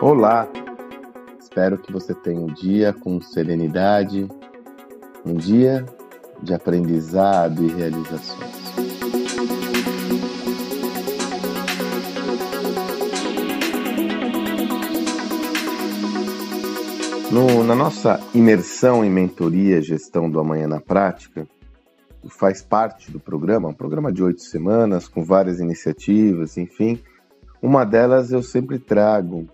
Olá! Espero que você tenha um dia com serenidade, um dia de aprendizado e realizações. No, na nossa imersão em mentoria gestão do amanhã na prática, faz parte do programa, um programa de oito semanas, com várias iniciativas, enfim. Uma delas eu sempre trago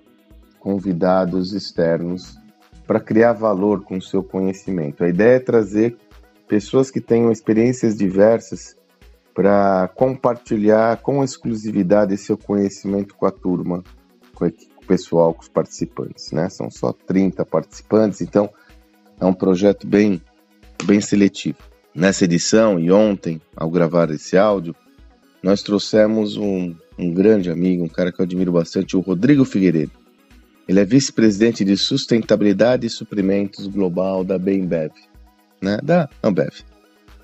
convidados externos para criar valor com o seu conhecimento. A ideia é trazer pessoas que tenham experiências diversas para compartilhar com exclusividade seu conhecimento com a turma, com a equipe pessoal, com os participantes, né? São só 30 participantes, então é um projeto bem, bem seletivo. Nessa edição e ontem, ao gravar esse áudio, nós trouxemos um, um grande amigo, um cara que eu admiro bastante, o Rodrigo Figueiredo. Ele é vice-presidente de sustentabilidade e suprimentos global da Bembev, né? Da Ambev.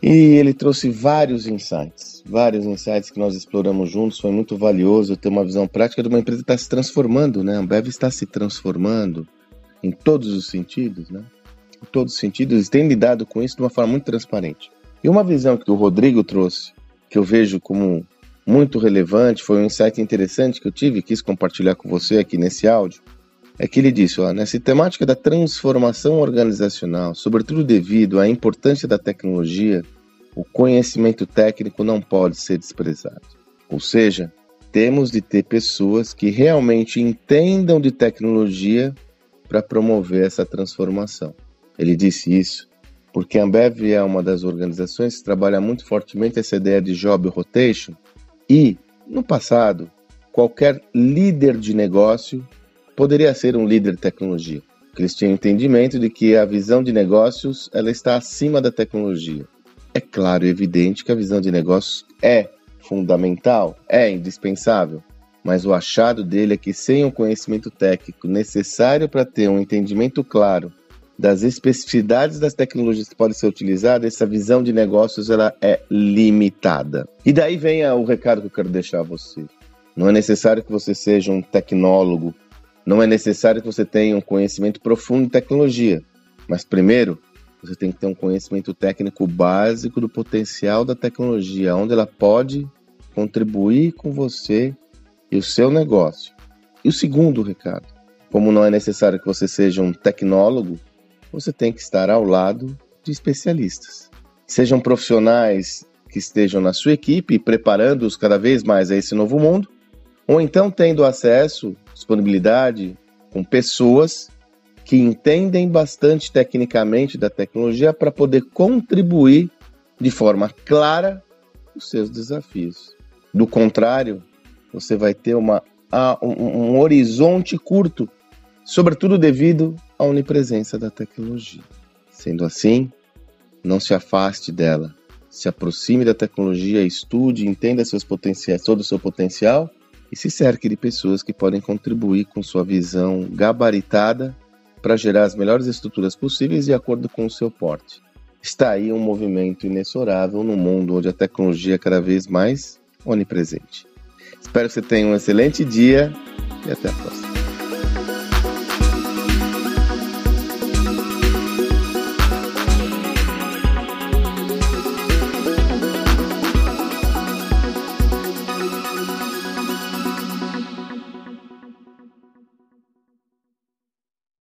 E ele trouxe vários insights, vários insights que nós exploramos juntos. Foi muito valioso ter uma visão prática de uma empresa que está se transformando, né? A Ambev está se transformando em todos os sentidos, né? Em todos os sentidos, e tem lidado com isso de uma forma muito transparente. E uma visão que o Rodrigo trouxe, que eu vejo como muito relevante, foi um insight interessante que eu tive e quis compartilhar com você aqui nesse áudio, é que ele disse, ó, nessa temática da transformação organizacional, sobretudo devido à importância da tecnologia, o conhecimento técnico não pode ser desprezado. Ou seja, temos de ter pessoas que realmente entendam de tecnologia para promover essa transformação. Ele disse isso porque a Ambev é uma das organizações que trabalha muito fortemente essa ideia de job rotation e, no passado, qualquer líder de negócio poderia ser um líder de tecnologia. Eles tinham entendimento de que a visão de negócios ela está acima da tecnologia. É claro e evidente que a visão de negócios é fundamental, é indispensável, mas o achado dele é que sem o conhecimento técnico necessário para ter um entendimento claro das especificidades das tecnologias que podem ser utilizadas, essa visão de negócios ela é limitada. E daí vem o recado que eu quero deixar a você. Não é necessário que você seja um tecnólogo, não é necessário que você tenha um conhecimento profundo de tecnologia, mas primeiro você tem que ter um conhecimento técnico básico do potencial da tecnologia, onde ela pode contribuir com você e o seu negócio. E o segundo recado, como não é necessário que você seja um tecnólogo, você tem que estar ao lado de especialistas. Sejam profissionais que estejam na sua equipe, preparando-os cada vez mais a esse novo mundo, ou então tendo acesso, disponibilidade com pessoas que entendem bastante tecnicamente da tecnologia para poder contribuir de forma clara os seus desafios. Do contrário, você vai ter uma, um, horizonte curto, sobretudo devido à onipresença da tecnologia. Sendo assim, não se afaste dela, se aproxime da tecnologia, estude, entenda seus potenciais, todo o seu potencial e se cerque de pessoas que podem contribuir com sua visão gabaritada para gerar as melhores estruturas possíveis de acordo com o seu porte. Está aí um movimento inexorável no mundo onde a tecnologia é cada vez mais onipresente. Espero que você tenha um excelente dia e até a próxima.